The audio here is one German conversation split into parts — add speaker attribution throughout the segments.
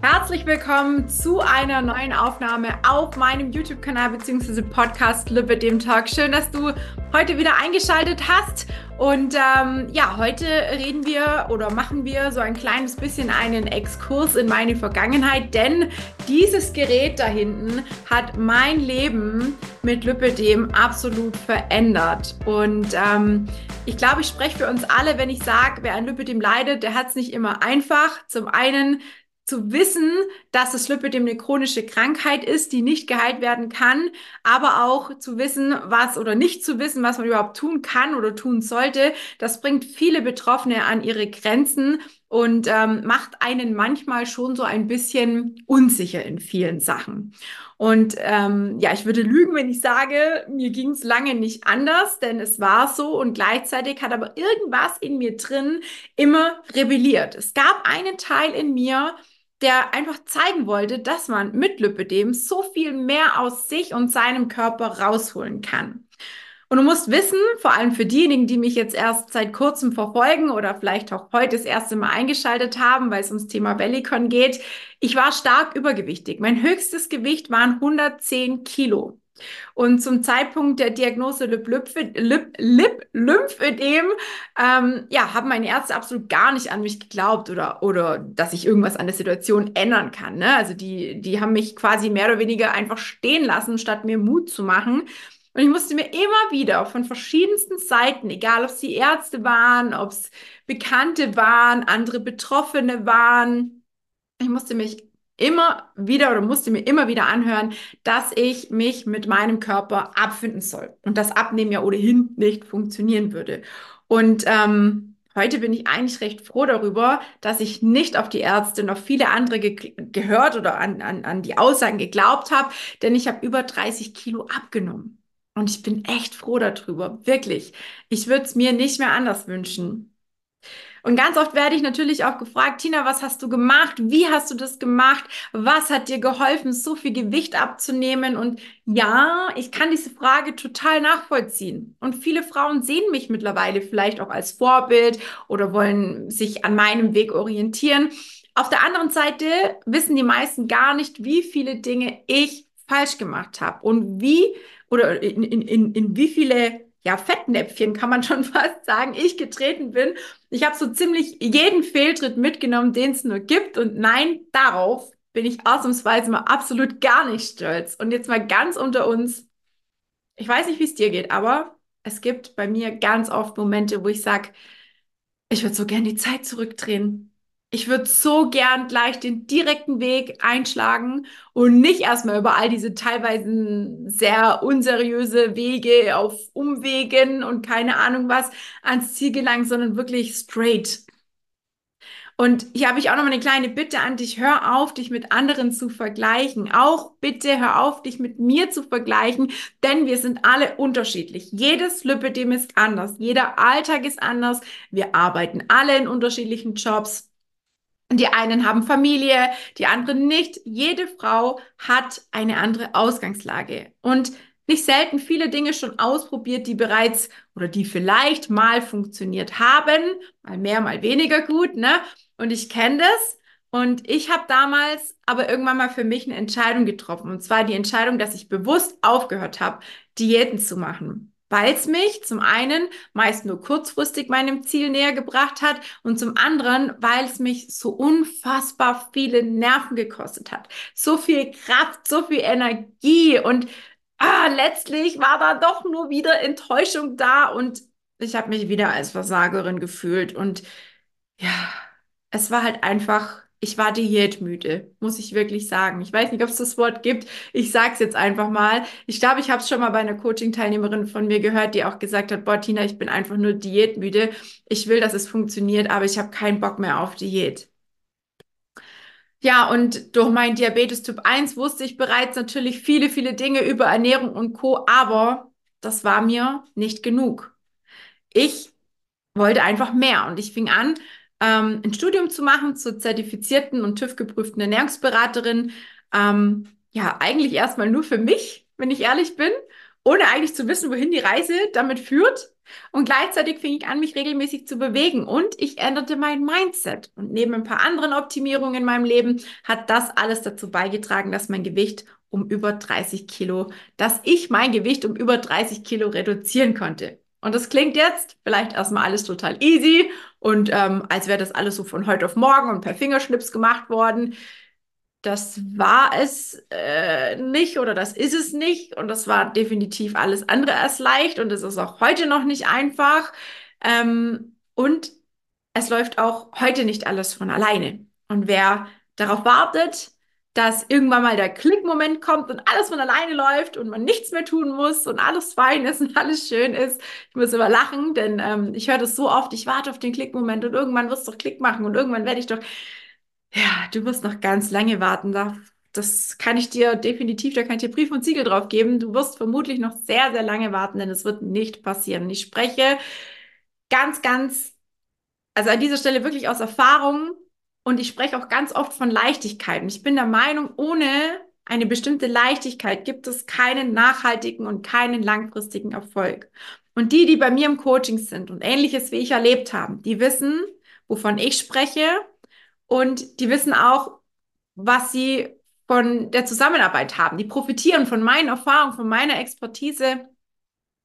Speaker 1: Herzlich willkommen zu einer neuen Aufnahme auf meinem YouTube-Kanal bzw. Podcast Lippe dem Talk. Schön, dass du heute wieder eingeschaltet hast. Und ähm, ja, heute reden wir oder machen wir so ein kleines bisschen einen Exkurs in meine Vergangenheit, denn dieses Gerät da hinten hat mein Leben mit Lipidem absolut verändert. Und ähm, ich glaube, ich spreche für uns alle, wenn ich sage, wer an Lipidem leidet, der hat es nicht immer einfach. Zum einen zu wissen, dass das Lipödem eine chronische Krankheit ist, die nicht geheilt werden kann, aber auch zu wissen, was oder nicht zu wissen, was man überhaupt tun kann oder tun sollte, das bringt viele Betroffene an ihre Grenzen und ähm, macht einen manchmal schon so ein bisschen unsicher in vielen Sachen. Und ähm, ja, ich würde lügen, wenn ich sage, mir ging es lange nicht anders, denn es war so und gleichzeitig hat aber irgendwas in mir drin immer rebelliert. Es gab einen Teil in mir, der einfach zeigen wollte, dass man mit Lipödem so viel mehr aus sich und seinem Körper rausholen kann. Und du musst wissen, vor allem für diejenigen, die mich jetzt erst seit kurzem verfolgen oder vielleicht auch heute das erste Mal eingeschaltet haben, weil es ums Thema Bellycon geht, ich war stark übergewichtig. Mein höchstes Gewicht waren 110 Kilo. Und zum Zeitpunkt der Diagnose Lip-Lymphödem, ähm, ja, haben meine Ärzte absolut gar nicht an mich geglaubt oder, oder dass ich irgendwas an der Situation ändern kann. Ne? Also die, die haben mich quasi mehr oder weniger einfach stehen lassen, statt mir Mut zu machen. Und ich musste mir immer wieder von verschiedensten Seiten, egal ob es die Ärzte waren, ob es Bekannte waren, andere Betroffene waren, ich musste mich immer wieder oder musste mir immer wieder anhören, dass ich mich mit meinem Körper abfinden soll und das Abnehmen ja ohnehin nicht funktionieren würde. Und ähm, heute bin ich eigentlich recht froh darüber, dass ich nicht auf die Ärzte noch viele andere ge gehört oder an, an, an die Aussagen geglaubt habe, denn ich habe über 30 Kilo abgenommen. Und ich bin echt froh darüber, wirklich. Ich würde es mir nicht mehr anders wünschen. Und ganz oft werde ich natürlich auch gefragt, Tina, was hast du gemacht? Wie hast du das gemacht? Was hat dir geholfen, so viel Gewicht abzunehmen? Und ja, ich kann diese Frage total nachvollziehen. Und viele Frauen sehen mich mittlerweile vielleicht auch als Vorbild oder wollen sich an meinem Weg orientieren. Auf der anderen Seite wissen die meisten gar nicht, wie viele Dinge ich falsch gemacht habe und wie oder in, in, in, in wie viele ja, Fettnäpfchen kann man schon fast sagen, ich getreten bin. Ich habe so ziemlich jeden Fehltritt mitgenommen, den es nur gibt. Und nein, darauf bin ich ausnahmsweise mal absolut gar nicht stolz. Und jetzt mal ganz unter uns. Ich weiß nicht, wie es dir geht, aber es gibt bei mir ganz oft Momente, wo ich sage, ich würde so gern die Zeit zurückdrehen. Ich würde so gern gleich den direkten Weg einschlagen und nicht erstmal über all diese teilweise sehr unseriöse Wege auf Umwegen und keine Ahnung was ans Ziel gelangen, sondern wirklich straight. Und hier habe ich auch noch mal eine kleine Bitte an dich. Hör auf, dich mit anderen zu vergleichen. Auch bitte hör auf, dich mit mir zu vergleichen, denn wir sind alle unterschiedlich. Jedes Lipidem ist anders. Jeder Alltag ist anders. Wir arbeiten alle in unterschiedlichen Jobs. Die einen haben Familie, die anderen nicht. Jede Frau hat eine andere Ausgangslage. Und nicht selten viele Dinge schon ausprobiert, die bereits oder die vielleicht mal funktioniert haben, mal mehr, mal weniger gut, ne? Und ich kenne das. Und ich habe damals aber irgendwann mal für mich eine Entscheidung getroffen. Und zwar die Entscheidung, dass ich bewusst aufgehört habe, Diäten zu machen weil es mich zum einen meist nur kurzfristig meinem Ziel näher gebracht hat und zum anderen, weil es mich so unfassbar viele Nerven gekostet hat. So viel Kraft, so viel Energie und ah, letztlich war da doch nur wieder Enttäuschung da und ich habe mich wieder als Versagerin gefühlt und ja, es war halt einfach ich war diätmüde, muss ich wirklich sagen. Ich weiß nicht, ob es das Wort gibt. Ich sage es jetzt einfach mal. Ich glaube, ich habe es schon mal bei einer Coaching-Teilnehmerin von mir gehört, die auch gesagt hat, boah, Tina, ich bin einfach nur diätmüde. Ich will, dass es funktioniert, aber ich habe keinen Bock mehr auf Diät. Ja, und durch meinen Diabetes Typ 1 wusste ich bereits natürlich viele, viele Dinge über Ernährung und Co., aber das war mir nicht genug. Ich wollte einfach mehr und ich fing an, ähm, ein Studium zu machen zur zertifizierten und TÜV-geprüften Ernährungsberaterin. Ähm, ja, eigentlich erstmal nur für mich, wenn ich ehrlich bin, ohne eigentlich zu wissen, wohin die Reise damit führt. Und gleichzeitig fing ich an, mich regelmäßig zu bewegen und ich änderte mein Mindset. Und neben ein paar anderen Optimierungen in meinem Leben hat das alles dazu beigetragen, dass mein Gewicht um über 30 Kilo, dass ich mein Gewicht um über 30 Kilo reduzieren konnte. Und das klingt jetzt vielleicht erstmal alles total easy und ähm, als wäre das alles so von heute auf morgen und per Fingerschnips gemacht worden. Das war es äh, nicht oder das ist es nicht und das war definitiv alles andere als leicht und es ist auch heute noch nicht einfach. Ähm, und es läuft auch heute nicht alles von alleine. Und wer darauf wartet, dass irgendwann mal der Klickmoment kommt und alles von alleine läuft und man nichts mehr tun muss und alles fein ist und alles schön ist. Ich muss immer lachen, denn ähm, ich höre das so oft, ich warte auf den Klickmoment und irgendwann wirst du doch Klick machen und irgendwann werde ich doch, ja, du wirst noch ganz lange warten. Da, das kann ich dir definitiv, da kann ich dir Brief und Siegel drauf geben. Du wirst vermutlich noch sehr, sehr lange warten, denn es wird nicht passieren. Ich spreche ganz, ganz, also an dieser Stelle wirklich aus Erfahrung und ich spreche auch ganz oft von Leichtigkeit. Und ich bin der Meinung, ohne eine bestimmte Leichtigkeit gibt es keinen nachhaltigen und keinen langfristigen Erfolg. Und die, die bei mir im Coaching sind und ähnliches wie ich erlebt haben, die wissen, wovon ich spreche und die wissen auch, was sie von der Zusammenarbeit haben. Die profitieren von meinen Erfahrungen, von meiner Expertise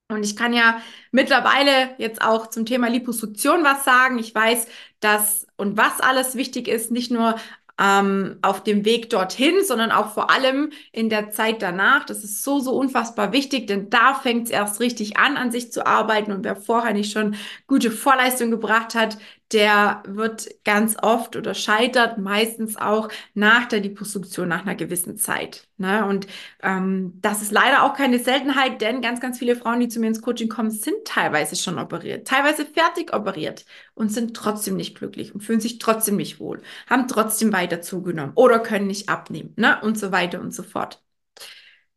Speaker 1: und ich kann ja mittlerweile jetzt auch zum Thema Liposuktion was sagen. Ich weiß, dass und was alles wichtig ist, nicht nur ähm, auf dem Weg dorthin, sondern auch vor allem in der Zeit danach. Das ist so, so unfassbar wichtig, denn da fängt es erst richtig an, an sich zu arbeiten. Und wer vorher nicht schon gute Vorleistung gebracht hat, der wird ganz oft oder scheitert meistens auch nach der Liposuktion nach einer gewissen Zeit. Ne? Und ähm, das ist leider auch keine Seltenheit, denn ganz, ganz viele Frauen, die zu mir ins Coaching kommen, sind teilweise schon operiert, teilweise fertig operiert und sind trotzdem nicht glücklich und fühlen sich trotzdem nicht wohl, haben trotzdem weiter zugenommen oder können nicht abnehmen ne? und so weiter und so fort.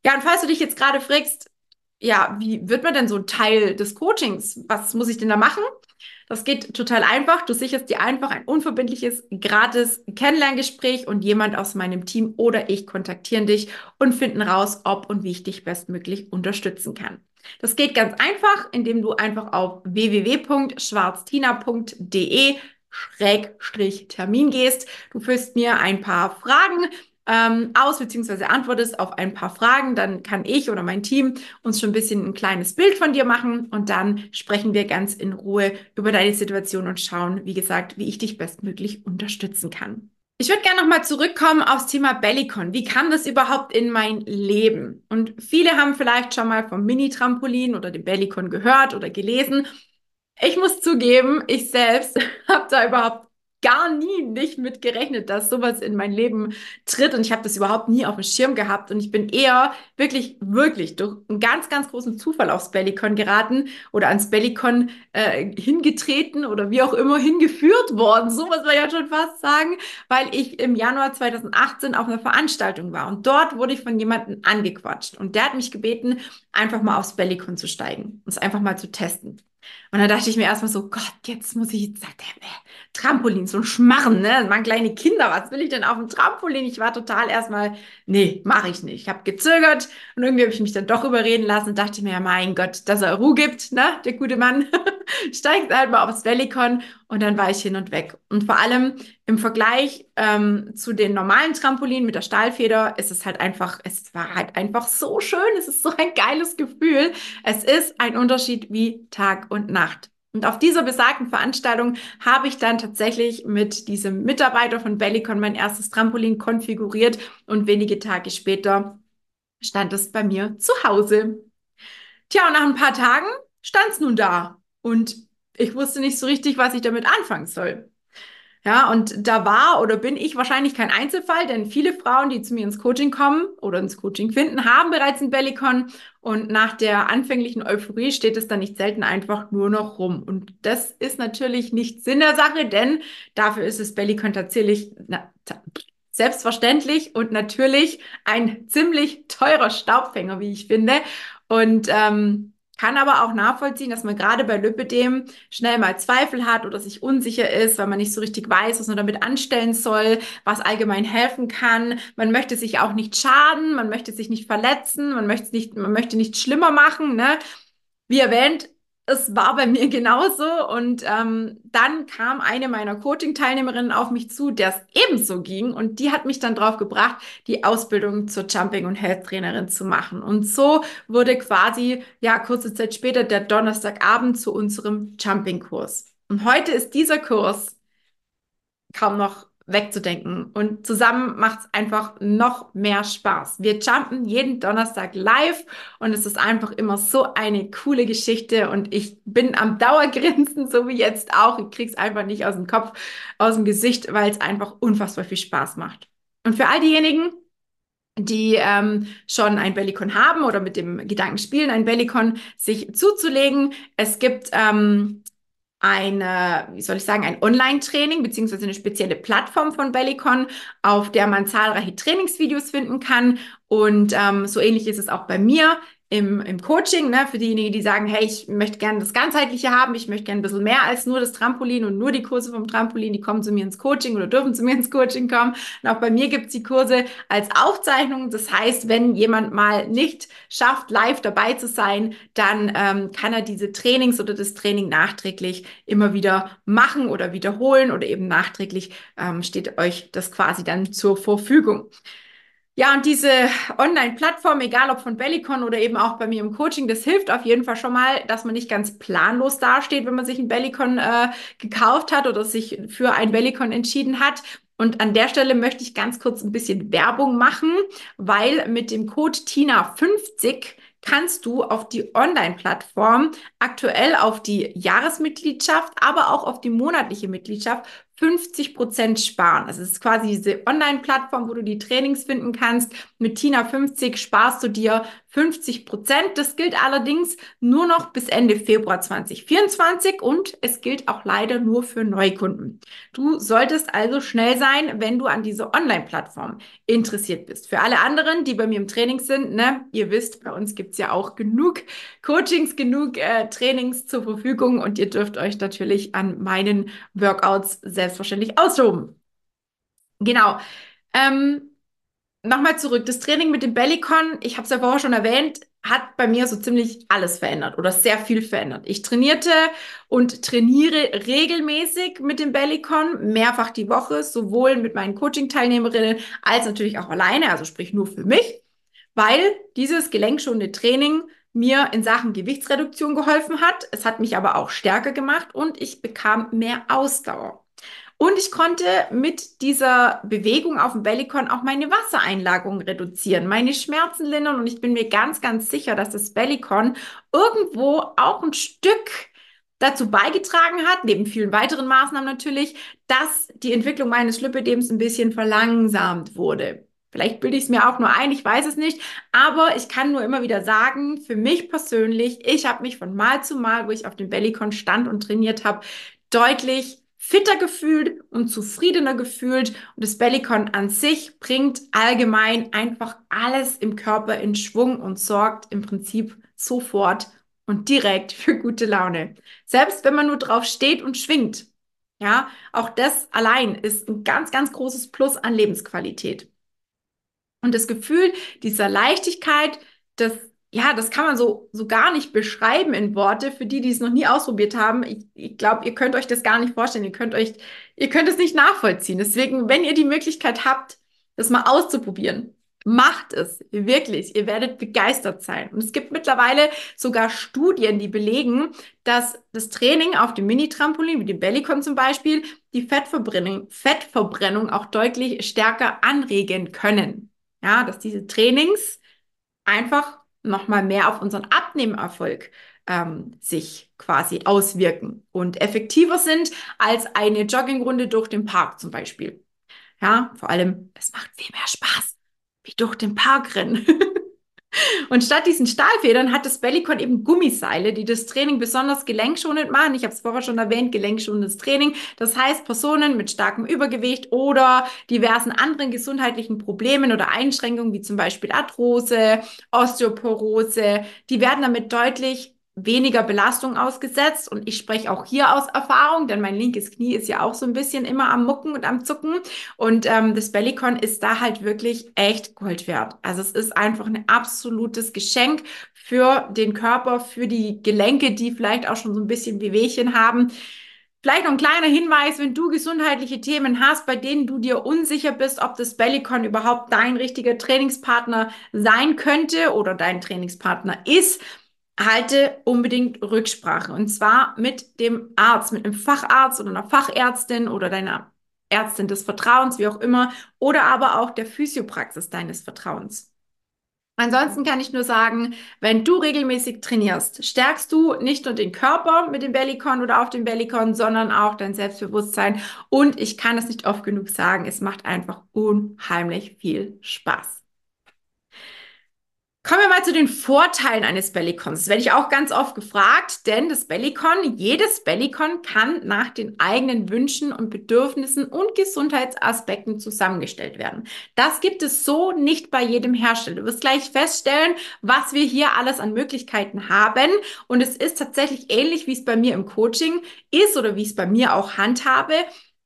Speaker 1: Ja, und falls du dich jetzt gerade fragst, ja, wie wird man denn so Teil des Coachings? Was muss ich denn da machen? Das geht total einfach. Du sicherst dir einfach ein unverbindliches, gratis Kennenlerngespräch und jemand aus meinem Team oder ich kontaktieren dich und finden raus, ob und wie ich dich bestmöglich unterstützen kann. Das geht ganz einfach, indem du einfach auf www.schwarztina.de Schrägstrich Termin gehst. Du füllst mir ein paar Fragen ähm, aus, beziehungsweise antwortest auf ein paar Fragen, dann kann ich oder mein Team uns schon ein bisschen ein kleines Bild von dir machen und dann sprechen wir ganz in Ruhe über deine Situation und schauen, wie gesagt, wie ich dich bestmöglich unterstützen kann. Ich würde gerne nochmal zurückkommen aufs Thema Bellycon. Wie kam das überhaupt in mein Leben? Und viele haben vielleicht schon mal vom Mini-Trampolin oder dem Bellycon gehört oder gelesen. Ich muss zugeben, ich selbst habe da überhaupt gar nie nicht mit gerechnet, dass sowas in mein Leben tritt. Und ich habe das überhaupt nie auf dem Schirm gehabt. Und ich bin eher wirklich, wirklich durch einen ganz, ganz großen Zufall aufs Bellycon geraten oder ans Bellycon äh, hingetreten oder wie auch immer hingeführt worden, so muss man ja schon fast sagen, weil ich im Januar 2018 auf einer Veranstaltung war. Und dort wurde ich von jemandem angequatscht. Und der hat mich gebeten, einfach mal aufs Bellycon zu steigen es einfach mal zu testen. Und dann dachte ich mir erstmal so, Gott, jetzt muss ich jetzt, äh, Trampolin, so ein Schmarren, ne? Das waren kleine Kinder, was will ich denn auf dem Trampolin? Ich war total erstmal, nee, mache ich nicht. Ich habe gezögert und irgendwie habe ich mich dann doch überreden lassen und dachte mir, ja, mein Gott, dass er Ruhe gibt, ne? Der gute Mann steigt halt mal aufs Valleycon und dann war ich hin und weg. Und vor allem im Vergleich ähm, zu den normalen Trampolinen mit der Stahlfeder ist es halt einfach, es war halt einfach so schön. Es ist so ein geiles Gefühl. Es ist ein Unterschied wie Tag und Nacht. Und auf dieser besagten Veranstaltung habe ich dann tatsächlich mit diesem Mitarbeiter von Bellicon mein erstes Trampolin konfiguriert und wenige Tage später stand es bei mir zu Hause. Tja, und nach ein paar Tagen stand es nun da und ich wusste nicht so richtig, was ich damit anfangen soll. Ja, und da war oder bin ich wahrscheinlich kein Einzelfall, denn viele Frauen, die zu mir ins Coaching kommen oder ins Coaching finden, haben bereits ein Bellycon und nach der anfänglichen Euphorie steht es dann nicht selten einfach nur noch rum. Und das ist natürlich nicht Sinn der Sache, denn dafür ist das Bellycon tatsächlich na, selbstverständlich und natürlich ein ziemlich teurer Staubfänger, wie ich finde. Und ähm, kann aber auch nachvollziehen, dass man gerade bei Lipidem schnell mal Zweifel hat oder sich unsicher ist, weil man nicht so richtig weiß, was man damit anstellen soll, was allgemein helfen kann. Man möchte sich auch nicht schaden, man möchte sich nicht verletzen, man möchte nicht, man möchte nicht schlimmer machen. Ne? Wie erwähnt, es war bei mir genauso. Und ähm, dann kam eine meiner Coaching-Teilnehmerinnen auf mich zu, der es ebenso ging. Und die hat mich dann drauf gebracht, die Ausbildung zur Jumping- und Health-Trainerin zu machen. Und so wurde quasi, ja, kurze Zeit später der Donnerstagabend zu unserem Jumping-Kurs. Und heute ist dieser Kurs kaum noch wegzudenken. Und zusammen macht es einfach noch mehr Spaß. Wir jumpen jeden Donnerstag live und es ist einfach immer so eine coole Geschichte und ich bin am Dauergrinsen, so wie jetzt auch. Ich krieg's einfach nicht aus dem Kopf, aus dem Gesicht, weil es einfach unfassbar viel Spaß macht. Und für all diejenigen, die ähm, schon ein Bellycon haben oder mit dem Gedanken spielen, ein Bellycon sich zuzulegen. Es gibt ähm, eine, wie soll ich sagen, ein Online-Training beziehungsweise eine spezielle Plattform von Bellycon, auf der man zahlreiche Trainingsvideos finden kann. Und ähm, so ähnlich ist es auch bei mir im, im Coaching, ne, für diejenigen, die sagen, hey, ich möchte gerne das Ganzheitliche haben, ich möchte gerne ein bisschen mehr als nur das Trampolin und nur die Kurse vom Trampolin, die kommen zu mir ins Coaching oder dürfen zu mir ins Coaching kommen. Und auch bei mir gibt es die Kurse als Aufzeichnung. Das heißt, wenn jemand mal nicht schafft, live dabei zu sein, dann ähm, kann er diese Trainings oder das Training nachträglich immer wieder machen oder wiederholen oder eben nachträglich ähm, steht euch das quasi dann zur Verfügung. Ja, und diese Online-Plattform, egal ob von Bellicon oder eben auch bei mir im Coaching, das hilft auf jeden Fall schon mal, dass man nicht ganz planlos dasteht, wenn man sich ein Bellicon äh, gekauft hat oder sich für ein Bellicon entschieden hat. Und an der Stelle möchte ich ganz kurz ein bisschen Werbung machen, weil mit dem Code TINA50 kannst du auf die Online-Plattform aktuell auf die Jahresmitgliedschaft, aber auch auf die monatliche Mitgliedschaft 50 Prozent sparen. Das ist quasi diese Online-Plattform, wo du die Trainings finden kannst. Mit Tina 50 sparst du dir 50 Prozent. Das gilt allerdings nur noch bis Ende Februar 2024 und es gilt auch leider nur für Neukunden. Du solltest also schnell sein, wenn du an diese Online-Plattform interessiert bist. Für alle anderen, die bei mir im Training sind, ne, ihr wisst, bei uns gibt's ja auch genug Coachings, genug äh, Trainings zur Verfügung und ihr dürft euch natürlich an meinen Workouts selbstverständlich austoben. Genau. Ähm, Nochmal zurück. Das Training mit dem Bellycon, ich habe es ja vorher schon erwähnt, hat bei mir so ziemlich alles verändert oder sehr viel verändert. Ich trainierte und trainiere regelmäßig mit dem Bellycon, mehrfach die Woche, sowohl mit meinen Coaching-Teilnehmerinnen als natürlich auch alleine, also sprich nur für mich, weil dieses gelenkschonende Training mir in Sachen Gewichtsreduktion geholfen hat. Es hat mich aber auch stärker gemacht und ich bekam mehr Ausdauer. Und ich konnte mit dieser Bewegung auf dem Bellycon auch meine Wassereinlagerung reduzieren, meine Schmerzen lindern. Und ich bin mir ganz, ganz sicher, dass das Bellycon irgendwo auch ein Stück dazu beigetragen hat, neben vielen weiteren Maßnahmen natürlich, dass die Entwicklung meines Lipödems ein bisschen verlangsamt wurde. Vielleicht bilde ich es mir auch nur ein, ich weiß es nicht. Aber ich kann nur immer wieder sagen, für mich persönlich, ich habe mich von Mal zu Mal, wo ich auf dem Bellycon stand und trainiert habe, deutlich fitter gefühlt und zufriedener gefühlt. Und das Bellycon an sich bringt allgemein einfach alles im Körper in Schwung und sorgt im Prinzip sofort und direkt für gute Laune. Selbst wenn man nur drauf steht und schwingt. Ja, auch das allein ist ein ganz, ganz großes Plus an Lebensqualität. Und das Gefühl dieser Leichtigkeit, das ja, das kann man so, so gar nicht beschreiben in Worte. Für die, die es noch nie ausprobiert haben, ich, ich glaube, ihr könnt euch das gar nicht vorstellen. Ihr könnt euch, ihr könnt es nicht nachvollziehen. Deswegen, wenn ihr die Möglichkeit habt, das mal auszuprobieren, macht es. Wirklich. Ihr werdet begeistert sein. Und es gibt mittlerweile sogar Studien, die belegen, dass das Training auf dem Mini-Trampolin, wie dem Bellycon zum Beispiel, die Fettverbrennung, Fettverbrennung auch deutlich stärker anregen können. Ja, dass diese Trainings einfach nochmal mehr auf unseren Abnehmerfolg ähm, sich quasi auswirken und effektiver sind als eine Joggingrunde durch den Park zum Beispiel. Ja, vor allem, es macht viel mehr Spaß, wie durch den Park rennen. Und statt diesen Stahlfedern hat das Bellycon eben Gummiseile, die das Training besonders gelenkschonend machen. Ich habe es vorher schon erwähnt, gelenkschonendes Training. Das heißt, Personen mit starkem Übergewicht oder diversen anderen gesundheitlichen Problemen oder Einschränkungen, wie zum Beispiel Arthrose, Osteoporose, die werden damit deutlich weniger Belastung ausgesetzt und ich spreche auch hier aus Erfahrung, denn mein linkes Knie ist ja auch so ein bisschen immer am Mucken und am Zucken und ähm, das Bellycon ist da halt wirklich echt Gold wert. Also es ist einfach ein absolutes Geschenk für den Körper, für die Gelenke, die vielleicht auch schon so ein bisschen Wehwehchen haben. Vielleicht noch ein kleiner Hinweis, wenn du gesundheitliche Themen hast, bei denen du dir unsicher bist, ob das Bellycon überhaupt dein richtiger Trainingspartner sein könnte oder dein Trainingspartner ist, halte unbedingt Rücksprache. Und zwar mit dem Arzt, mit einem Facharzt oder einer Fachärztin oder deiner Ärztin des Vertrauens, wie auch immer, oder aber auch der Physiopraxis deines Vertrauens. Ansonsten kann ich nur sagen, wenn du regelmäßig trainierst, stärkst du nicht nur den Körper mit dem Bellycon oder auf dem Bellycon, sondern auch dein Selbstbewusstsein. Und ich kann es nicht oft genug sagen, es macht einfach unheimlich viel Spaß. Kommen wir mal zu den Vorteilen eines Bellycons. Das werde ich auch ganz oft gefragt, denn das Bellycon, jedes Bellycon kann nach den eigenen Wünschen und Bedürfnissen und Gesundheitsaspekten zusammengestellt werden. Das gibt es so nicht bei jedem Hersteller. Du wirst gleich feststellen, was wir hier alles an Möglichkeiten haben. Und es ist tatsächlich ähnlich, wie es bei mir im Coaching ist oder wie ich es bei mir auch handhabe.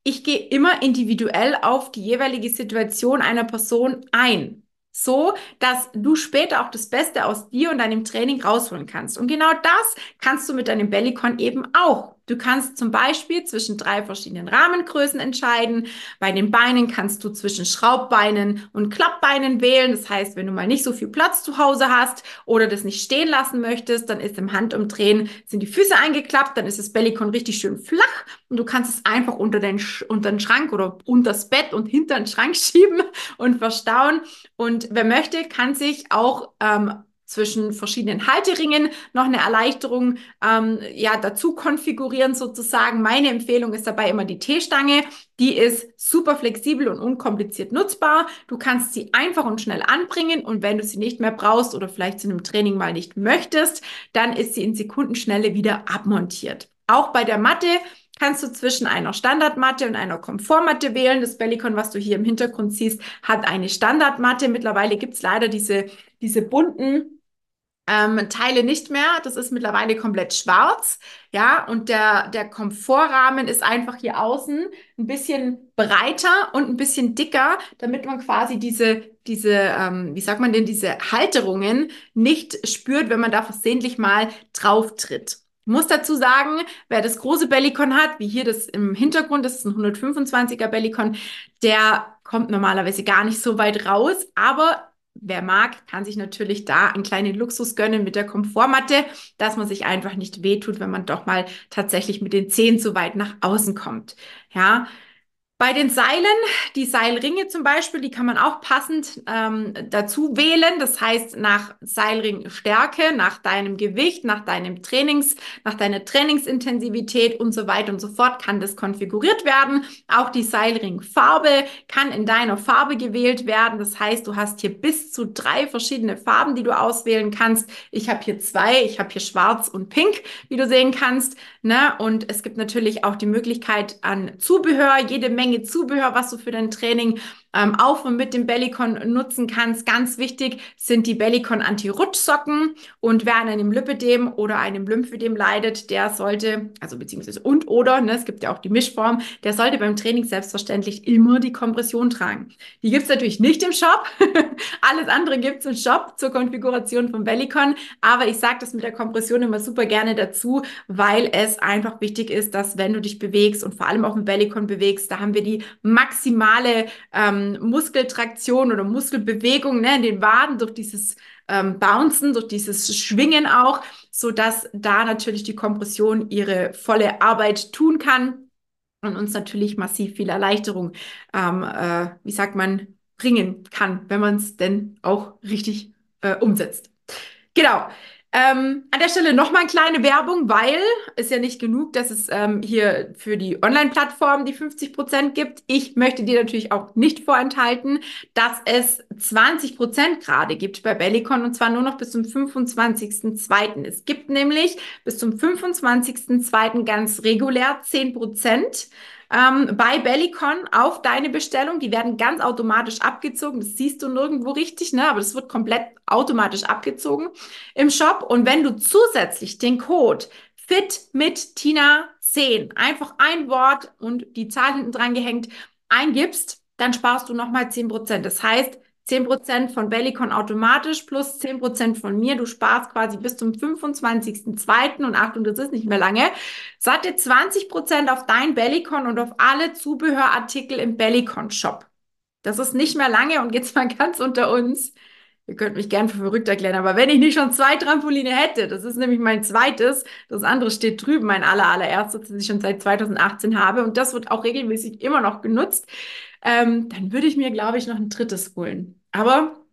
Speaker 1: Ich gehe immer individuell auf die jeweilige Situation einer Person ein so, dass du später auch das Beste aus dir und deinem Training rausholen kannst. Und genau das kannst du mit deinem Bellycon eben auch. Du kannst zum Beispiel zwischen drei verschiedenen Rahmengrößen entscheiden. Bei den Beinen kannst du zwischen Schraubbeinen und Klappbeinen wählen. Das heißt, wenn du mal nicht so viel Platz zu Hause hast oder das nicht stehen lassen möchtest, dann ist im Handumdrehen, sind die Füße eingeklappt, dann ist das Bellycon richtig schön flach und du kannst es einfach unter den, unter den Schrank oder unter das Bett und hinter den Schrank schieben und verstauen. Und wer möchte, kann sich auch ähm, zwischen verschiedenen Halteringen noch eine Erleichterung ähm, ja, dazu konfigurieren sozusagen. Meine Empfehlung ist dabei immer die T-Stange. Die ist super flexibel und unkompliziert nutzbar. Du kannst sie einfach und schnell anbringen und wenn du sie nicht mehr brauchst oder vielleicht zu einem Training mal nicht möchtest, dann ist sie in Sekundenschnelle wieder abmontiert. Auch bei der Matte kannst du zwischen einer Standardmatte und einer Komfortmatte wählen. Das Bellycon, was du hier im Hintergrund siehst, hat eine Standardmatte. Mittlerweile gibt es leider diese, diese bunten ähm, Teile nicht mehr. Das ist mittlerweile komplett schwarz. Ja, und der, der Komfortrahmen ist einfach hier außen ein bisschen breiter und ein bisschen dicker, damit man quasi diese, diese, ähm, wie sagt man denn, diese Halterungen nicht spürt, wenn man da versehentlich mal drauf tritt. Ich muss dazu sagen, wer das große Bellycon hat, wie hier das im Hintergrund, das ist ein 125er Bellycon, der kommt normalerweise gar nicht so weit raus, aber wer mag, kann sich natürlich da einen kleinen Luxus gönnen mit der Komfortmatte, dass man sich einfach nicht wehtut, wenn man doch mal tatsächlich mit den Zehen zu weit nach außen kommt. Ja, bei den Seilen, die Seilringe zum Beispiel, die kann man auch passend ähm, dazu wählen. Das heißt, nach Seilringstärke, nach deinem Gewicht, nach deinem Trainings, nach deiner Trainingsintensivität und so weiter und so fort kann das konfiguriert werden. Auch die Seilringfarbe kann in deiner Farbe gewählt werden. Das heißt, du hast hier bis zu drei verschiedene Farben, die du auswählen kannst. Ich habe hier zwei. Ich habe hier schwarz und pink, wie du sehen kannst. Ne? Und es gibt natürlich auch die Möglichkeit an Zubehör, jede Menge Zubehör, was du für dein Training ähm, auf und mit dem Bellycon nutzen kannst. Ganz wichtig sind die Bellycon Anti-Rutschsocken und wer an einem Lipödem oder einem Lymphödem leidet, der sollte, also beziehungsweise und oder, ne, es gibt ja auch die Mischform, der sollte beim Training selbstverständlich immer die Kompression tragen. Die gibt es natürlich nicht im Shop. Alles andere gibt es im Shop zur Konfiguration vom Bellycon, aber ich sage das mit der Kompression immer super gerne dazu, weil es einfach wichtig ist, dass wenn du dich bewegst und vor allem auf dem Bellycon bewegst, da haben wir die maximale ähm, ähm, Muskeltraktion oder Muskelbewegung ne, in den Waden durch dieses ähm, Bouncen, durch dieses Schwingen auch, so dass da natürlich die Kompression ihre volle Arbeit tun kann und uns natürlich massiv viel Erleichterung, ähm, äh, wie sagt man, bringen kann, wenn man es denn auch richtig äh, umsetzt. Genau. Ähm, an der Stelle nochmal eine kleine Werbung, weil es ja nicht genug, dass es ähm, hier für die Online-Plattform die 50 Prozent gibt. Ich möchte dir natürlich auch nicht vorenthalten, dass es 20 Prozent gerade gibt bei Bellicon und zwar nur noch bis zum 25.02. Es gibt nämlich bis zum 25.02. ganz regulär 10 Prozent ähm, bei Bellicon auf deine Bestellung. Die werden ganz automatisch abgezogen. Das siehst du nirgendwo richtig, ne? aber das wird komplett automatisch abgezogen im Shop. Und wenn du zusätzlich den Code FIT mit Tina 10, einfach ein Wort und die Zahl hinten dran gehängt, eingibst, dann sparst du nochmal 10%. Das heißt, 10% von Bellicon automatisch plus 10% von mir. Du sparst quasi bis zum 25.02. und Achtung, das ist nicht mehr lange. Satte 20% auf dein Bellicon und auf alle Zubehörartikel im Bellicon Shop. Das ist nicht mehr lange und jetzt mal ganz unter uns. Ihr könnt mich gern für verrückt erklären, aber wenn ich nicht schon zwei Trampoline hätte, das ist nämlich mein zweites, das andere steht drüben, mein aller, allererstes, das ich schon seit 2018 habe und das wird auch regelmäßig immer noch genutzt, ähm, dann würde ich mir, glaube ich, noch ein drittes holen. Aber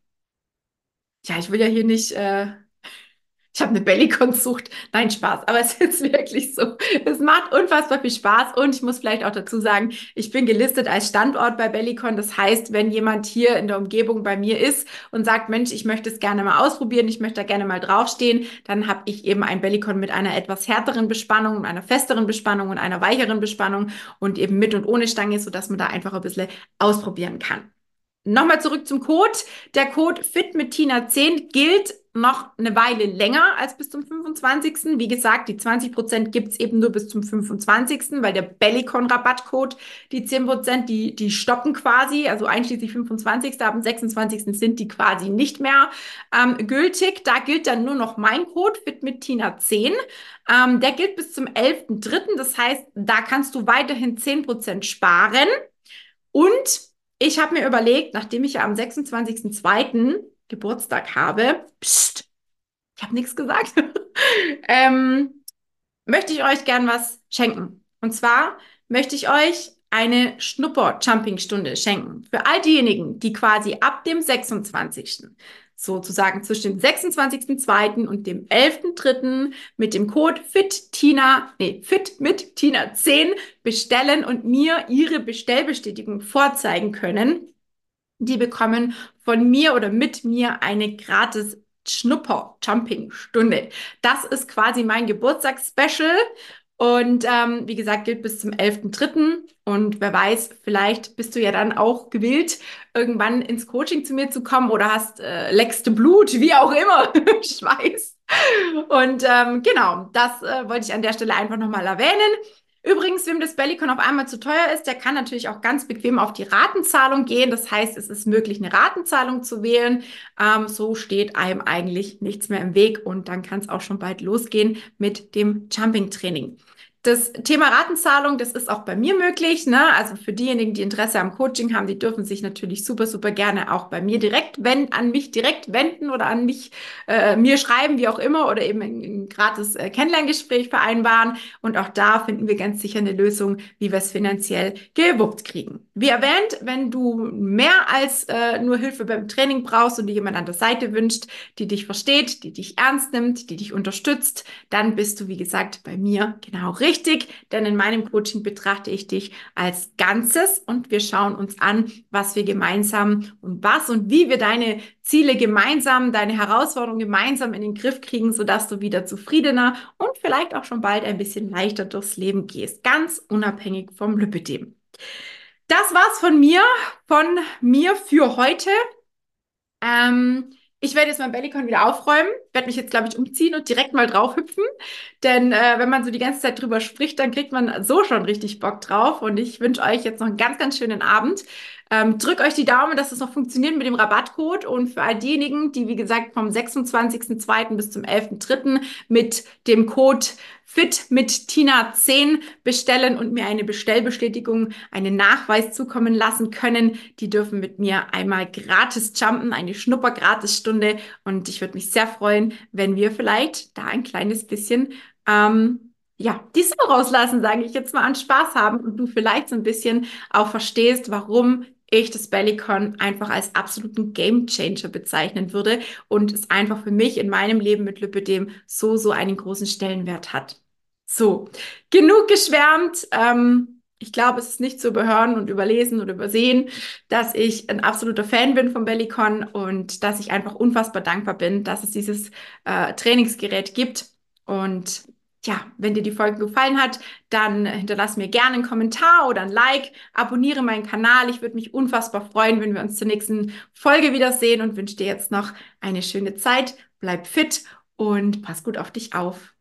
Speaker 1: ja, ich will ja hier nicht äh, ich habe eine Bellycon-Sucht. Nein, Spaß. Aber es ist wirklich so. Es macht unfassbar viel Spaß. Und ich muss vielleicht auch dazu sagen, ich bin gelistet als Standort bei Bellycon. Das heißt, wenn jemand hier in der Umgebung bei mir ist und sagt, Mensch, ich möchte es gerne mal ausprobieren, ich möchte da gerne mal draufstehen, dann habe ich eben ein Bellycon mit einer etwas härteren Bespannung, einer festeren Bespannung und einer weicheren Bespannung und eben mit und ohne Stange, sodass man da einfach ein bisschen ausprobieren kann. Nochmal zurück zum Code. Der Code FIT mit Tina 10 gilt noch eine Weile länger als bis zum 25. Wie gesagt, die 20% gibt es eben nur bis zum 25., weil der Bellicon-Rabattcode, die 10%, die, die stoppen quasi, also einschließlich 25. Ab dem 26. sind die quasi nicht mehr ähm, gültig. Da gilt dann nur noch mein Code, FIT mit Tina 10. Ähm, der gilt bis zum 11.3. Das heißt, da kannst du weiterhin 10% sparen. Und ich habe mir überlegt, nachdem ich ja am 26.02. Geburtstag habe, pst, ich habe nichts gesagt, ähm, möchte ich euch gern was schenken. Und zwar möchte ich euch eine Schnupper-Jumping-Stunde schenken. Für all diejenigen, die quasi ab dem 26 sozusagen zwischen dem 26.02. und dem 11.03. mit dem Code FITTINA, nee, FIT mit Tina 10 bestellen und mir ihre Bestellbestätigung vorzeigen können. Die bekommen von mir oder mit mir eine gratis Schnupper-Jumping-Stunde. Das ist quasi mein Geburtstagsspecial und ähm, wie gesagt, gilt bis zum 11.3. Und wer weiß, vielleicht bist du ja dann auch gewillt, irgendwann ins Coaching zu mir zu kommen oder hast äh, leckste Blut, wie auch immer, Schweiß. Und ähm, genau, das äh, wollte ich an der Stelle einfach nochmal erwähnen. Übrigens, wem das Bellycon auf einmal zu teuer ist, der kann natürlich auch ganz bequem auf die Ratenzahlung gehen. Das heißt, es ist möglich, eine Ratenzahlung zu wählen. Ähm, so steht einem eigentlich nichts mehr im Weg und dann kann es auch schon bald losgehen mit dem Jumping-Training. Das Thema Ratenzahlung, das ist auch bei mir möglich. Ne? Also für diejenigen, die Interesse am Coaching haben, die dürfen sich natürlich super, super gerne auch bei mir direkt wenden, an mich direkt wenden oder an mich, äh, mir schreiben, wie auch immer, oder eben ein, ein gratis äh, Kennenlerngespräch vereinbaren. Und auch da finden wir ganz sicher eine Lösung, wie wir es finanziell gewuppt kriegen. Wie erwähnt, wenn du mehr als äh, nur Hilfe beim Training brauchst und dir jemand an der Seite wünscht, die dich versteht, die dich ernst nimmt, die dich unterstützt, dann bist du, wie gesagt, bei mir genau richtig richtig, denn in meinem Coaching betrachte ich dich als Ganzes und wir schauen uns an, was wir gemeinsam und was und wie wir deine Ziele gemeinsam, deine Herausforderungen gemeinsam in den Griff kriegen, sodass du wieder zufriedener und vielleicht auch schon bald ein bisschen leichter durchs Leben gehst, ganz unabhängig vom Lipidem. Das war's von mir, von mir für heute. Ähm, ich werde jetzt mein Bellycon wieder aufräumen, werde mich jetzt, glaube ich, umziehen und direkt mal drauf hüpfen. Denn äh, wenn man so die ganze Zeit drüber spricht, dann kriegt man so schon richtig Bock drauf. Und ich wünsche euch jetzt noch einen ganz, ganz schönen Abend. Ähm, drückt euch die Daumen, dass es noch funktioniert mit dem Rabattcode. Und für all diejenigen, die, wie gesagt, vom 26.02. bis zum 11.03. mit dem Code FIT mit Tina 10 bestellen und mir eine Bestellbestätigung, einen Nachweis zukommen lassen können, die dürfen mit mir einmal gratis jumpen, eine Schnupper-Gratis-Stunde. Und ich würde mich sehr freuen, wenn wir vielleicht da ein kleines bisschen ähm, ja, die Sau rauslassen, sage ich jetzt mal, an Spaß haben und du vielleicht so ein bisschen auch verstehst, warum ich das Bellycon einfach als absoluten Gamechanger bezeichnen würde und es einfach für mich in meinem Leben mit Lipidem so, so einen großen Stellenwert hat. So, genug geschwärmt. Ähm, ich glaube, es ist nicht zu überhören und überlesen oder übersehen, dass ich ein absoluter Fan bin von Bellycon und dass ich einfach unfassbar dankbar bin, dass es dieses äh, Trainingsgerät gibt. Und ja, wenn dir die Folge gefallen hat, dann hinterlass mir gerne einen Kommentar oder ein Like, abonniere meinen Kanal. Ich würde mich unfassbar freuen, wenn wir uns zur nächsten Folge wiedersehen und wünsche dir jetzt noch eine schöne Zeit. Bleib fit und pass gut auf dich auf.